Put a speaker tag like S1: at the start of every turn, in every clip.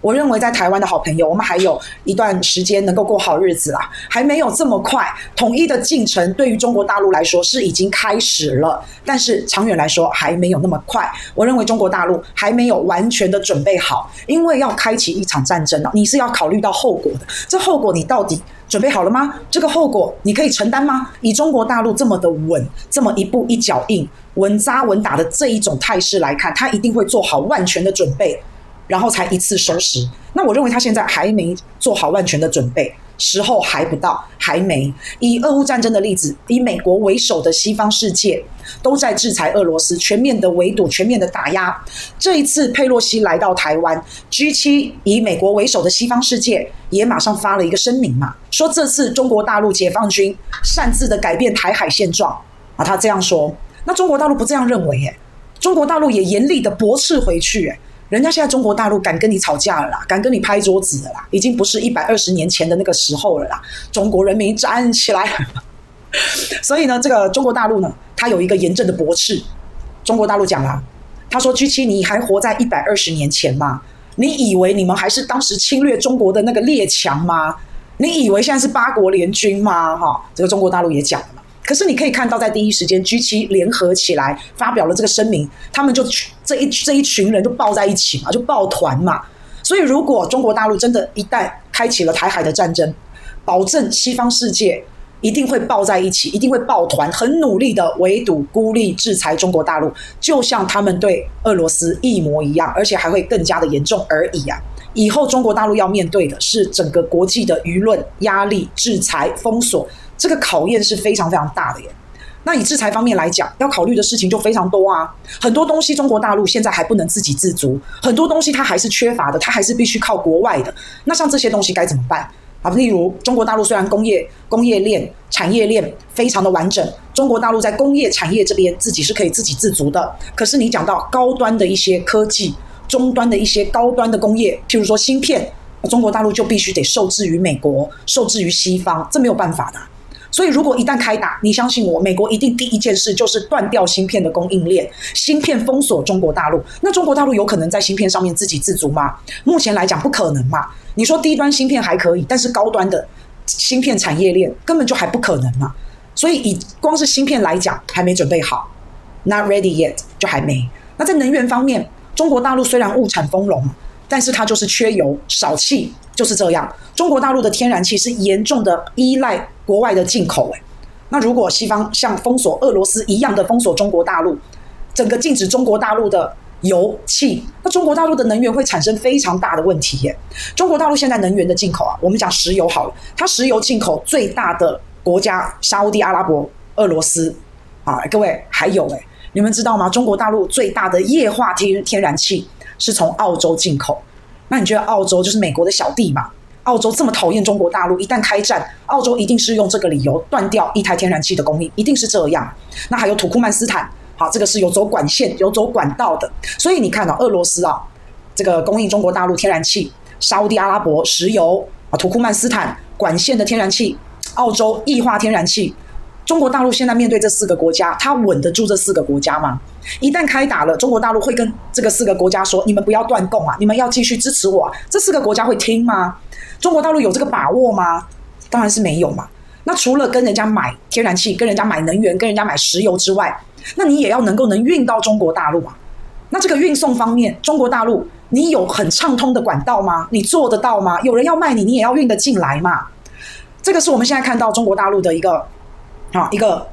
S1: 我认为在台湾的好朋友，我们还有一段时间能够过好日子啦，还没有这么快。统一的进程对于中国大陆来说是已经开始了，但是长远来说还没有那么快。我认为中国大陆还没有完全的准备好，因为要开启一场战争了，你是要考虑到后果的。这后果你到底准备好了吗？这个后果你可以承担吗？以中国大陆这么的稳，这么一步一脚印、稳扎稳打的这一种态势来看，他一定会做好万全的准备。然后才一次收拾。那我认为他现在还没做好万全的准备，时候还不到，还没。以俄乌战争的例子，以美国为首的西方世界都在制裁俄罗斯，全面的围堵，全面的打压。这一次佩洛西来到台湾，G7 以美国为首的西方世界也马上发了一个声明嘛，说这次中国大陆解放军擅自的改变台海现状啊，他这样说。那中国大陆不这样认为耶，中国大陆也严厉的驳斥回去耶。人家现在中国大陆敢跟你吵架了啦，敢跟你拍桌子了啦，已经不是一百二十年前的那个时候了啦。中国人民站起来！所以呢，这个中国大陆呢，他有一个严正的驳斥。中国大陆讲啦，他说：“G7，你还活在一百二十年前吗？你以为你们还是当时侵略中国的那个列强吗？你以为现在是八国联军吗？”哈，这个中国大陆也讲了。可是你可以看到，在第一时间，G 七联合起来发表了这个声明，他们就这一这一群人就抱在一起嘛，就抱团嘛。所以，如果中国大陆真的一旦开启了台海的战争，保证西方世界一定会抱在一起，一定会抱团，很努力的围堵、孤立、制裁中国大陆，就像他们对俄罗斯一模一样，而且还会更加的严重而已啊。以后中国大陆要面对的是整个国际的舆论压力、制裁、封锁。这个考验是非常非常大的耶。那以制裁方面来讲，要考虑的事情就非常多啊。很多东西中国大陆现在还不能自给自足，很多东西它还是缺乏的，它还是必须靠国外的。那像这些东西该怎么办啊？例如中国大陆虽然工业工业链产业链非常的完整，中国大陆在工业产业这边自己是可以自给自足的。可是你讲到高端的一些科技，中端的一些高端的工业，譬如说芯片，中国大陆就必须得受制于美国，受制于西方，这没有办法的。所以，如果一旦开打，你相信我，美国一定第一件事就是断掉芯片的供应链，芯片封锁中国大陆。那中国大陆有可能在芯片上面自给自足吗？目前来讲不可能嘛。你说低端芯片还可以，但是高端的芯片产业链根本就还不可能嘛。所以，以光是芯片来讲，还没准备好，not ready yet，就还没。那在能源方面，中国大陆虽然物产丰隆，但是它就是缺油少气。就是这样，中国大陆的天然气是严重的依赖国外的进口。诶，那如果西方像封锁俄罗斯一样的封锁中国大陆，整个禁止中国大陆的油气，那中国大陆的能源会产生非常大的问题耶。中国大陆现在能源的进口啊，我们讲石油好了，它石油进口最大的国家沙乌地阿拉伯、俄罗斯啊，各位还有诶，你们知道吗？中国大陆最大的液化天天然气是从澳洲进口。那你觉得澳洲就是美国的小弟嘛？澳洲这么讨厌中国大陆，一旦开战，澳洲一定是用这个理由断掉一台天然气的供应，一定是这样。那还有土库曼斯坦，好，这个是有走管线、有走管道的。所以你看到、啊、俄罗斯啊，这个供应中国大陆天然气，沙乌地阿拉伯石油啊，土库曼斯坦管线的天然气，澳洲液化天然气。中国大陆现在面对这四个国家，它稳得住这四个国家吗？一旦开打了，中国大陆会跟这个四个国家说：“你们不要断供啊，你们要继续支持我。”这四个国家会听吗？中国大陆有这个把握吗？当然是没有嘛。那除了跟人家买天然气、跟人家买能源、跟人家买石油之外，那你也要能够能运到中国大陆啊。那这个运送方面，中国大陆你有很畅通的管道吗？你做得到吗？有人要卖你，你也要运得进来嘛。这个是我们现在看到中国大陆的一个。啊，一个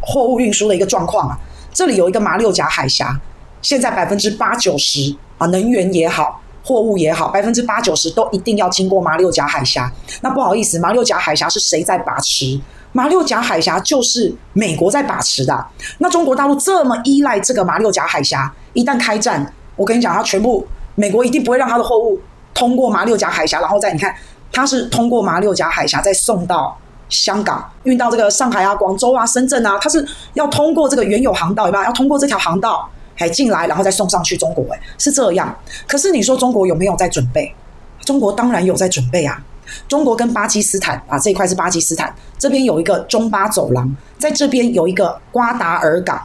S1: 货物运输的一个状况啊，这里有一个马六甲海峡，现在百分之八九十啊，能源也好，货物也好，百分之八九十都一定要经过马六甲海峡。那不好意思，马六甲海峡是谁在把持？马六甲海峡就是美国在把持的。那中国大陆这么依赖这个马六甲海峡，一旦开战，我跟你讲，它全部美国一定不会让它的货物通过马六甲海峡，然后再你看，它是通过马六甲海峡再送到。香港运到这个上海啊、广州啊、深圳啊，它是要通过这个原有航道，对吧？要通过这条航道还进来，然后再送上去中国，哎，是这样。可是你说中国有没有在准备？中国当然有在准备啊。中国跟巴基斯坦啊，这一块是巴基斯坦，这边有一个中巴走廊，在这边有一个瓜达尔港。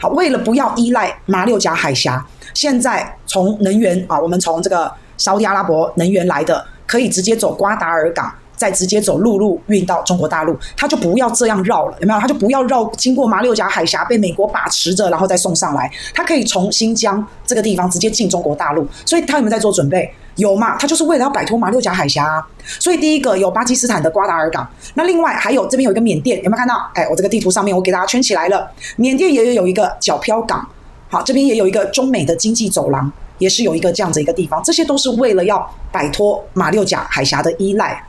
S1: 好，为了不要依赖马六甲海峡，现在从能源啊，我们从这个沙乌地阿拉伯能源来的，可以直接走瓜达尔港。再直接走陆路运到中国大陆，他就不要这样绕了，有没有？他就不要绕经过马六甲海峡，被美国把持着，然后再送上来。他可以从新疆这个地方直接进中国大陆，所以他有没有在做准备？有嘛？他就是为了要摆脱马六甲海峡啊。所以第一个有巴基斯坦的瓜达尔港，那另外还有这边有一个缅甸，有没有看到？哎，我这个地图上面我给大家圈起来了，缅甸也有一个角漂港，好，这边也有一个中美的经济走廊，也是有一个这样子一个地方，这些都是为了要摆脱马六甲海峡的依赖。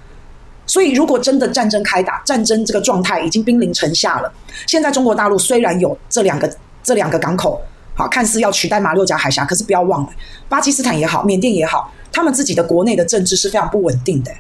S1: 所以，如果真的战争开打，战争这个状态已经兵临城下了。现在中国大陆虽然有这两个这两个港口，好，看似要取代马六甲海峡，可是不要忘了，巴基斯坦也好，缅甸也好，他们自己的国内的政治是非常不稳定的。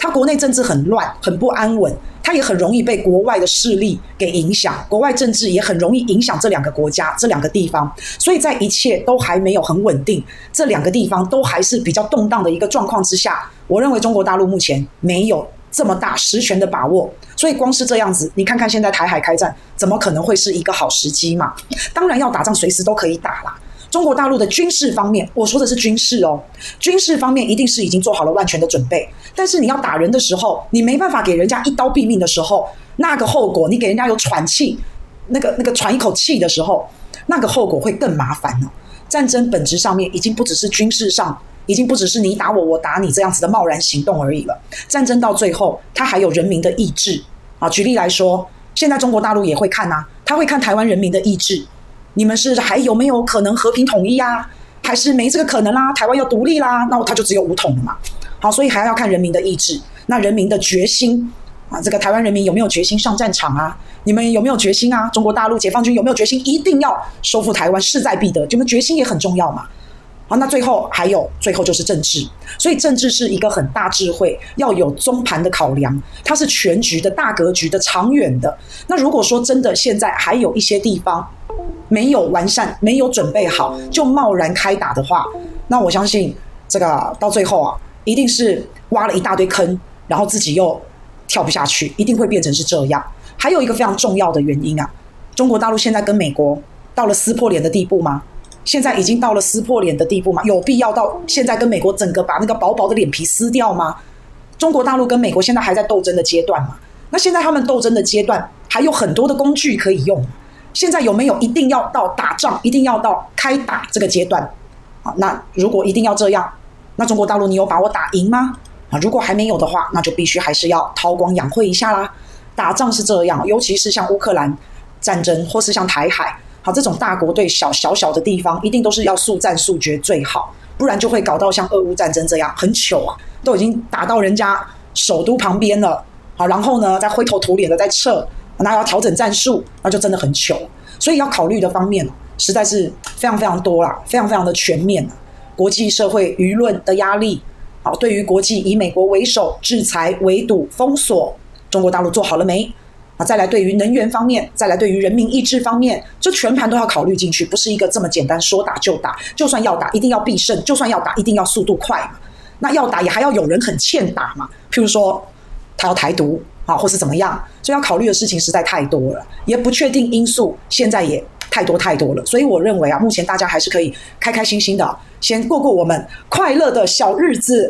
S1: 他国内政治很乱，很不安稳，他也很容易被国外的势力给影响，国外政治也很容易影响这两个国家、这两个地方。所以在一切都还没有很稳定，这两个地方都还是比较动荡的一个状况之下，我认为中国大陆目前没有。这么大实权的把握，所以光是这样子，你看看现在台海开战，怎么可能会是一个好时机嘛？当然要打仗，随时都可以打啦。中国大陆的军事方面，我说的是军事哦，军事方面一定是已经做好了万全的准备。但是你要打人的时候，你没办法给人家一刀毙命的时候，那个后果，你给人家有喘气，那个那个喘一口气的时候，那个后果会更麻烦哦。战争本质上面已经不只是军事上。已经不只是你打我，我打你这样子的贸然行动而已了。战争到最后，它还有人民的意志啊。举例来说，现在中国大陆也会看呐，他会看台湾人民的意志。你们是还有没有可能和平统一啊？还是没这个可能啦？台湾要独立啦？那他就只有武统了嘛。好，所以还要看人民的意志，那人民的决心啊。这个台湾人民有没有决心上战场啊？你们有没有决心啊？中国大陆解放军有没有决心？一定要收复台湾，势在必得。你们决心也很重要嘛。好，那最后还有，最后就是政治。所以政治是一个很大智慧，要有中盘的考量，它是全局的大格局的长远的。那如果说真的现在还有一些地方没有完善、没有准备好，就贸然开打的话，那我相信这个到最后啊，一定是挖了一大堆坑，然后自己又跳不下去，一定会变成是这样。还有一个非常重要的原因啊，中国大陆现在跟美国到了撕破脸的地步吗？现在已经到了撕破脸的地步吗？有必要到现在跟美国整个把那个薄薄的脸皮撕掉吗？中国大陆跟美国现在还在斗争的阶段嘛？那现在他们斗争的阶段还有很多的工具可以用。现在有没有一定要到打仗，一定要到开打这个阶段？啊，那如果一定要这样，那中国大陆你有把握打赢吗？啊，如果还没有的话，那就必须还是要韬光养晦一下啦。打仗是这样，尤其是像乌克兰战争，或是像台海。这种大国对小小小的地方，一定都是要速战速决最好，不然就会搞到像俄乌战争这样很糗啊，都已经打到人家首都旁边了，好，然后呢再灰头土脸的再撤，那要调整战术，那就真的很糗。所以要考虑的方面实在是非常非常多啦，非常非常的全面。国际社会舆论的压力，好，对于国际以美国为首制裁、围堵、封锁，中国大陆做好了没？啊，再来对于能源方面，再来对于人民意志方面，这全盘都要考虑进去，不是一个这么简单说打就打。就算要打，一定要必胜；就算要打，一定要速度快嘛。那要打也还要有人很欠打嘛。譬如说他要台独啊，或是怎么样，所以要考虑的事情实在太多了，也不确定因素现在也太多太多了。所以我认为啊，目前大家还是可以开开心心的先过过我们快乐的小日子。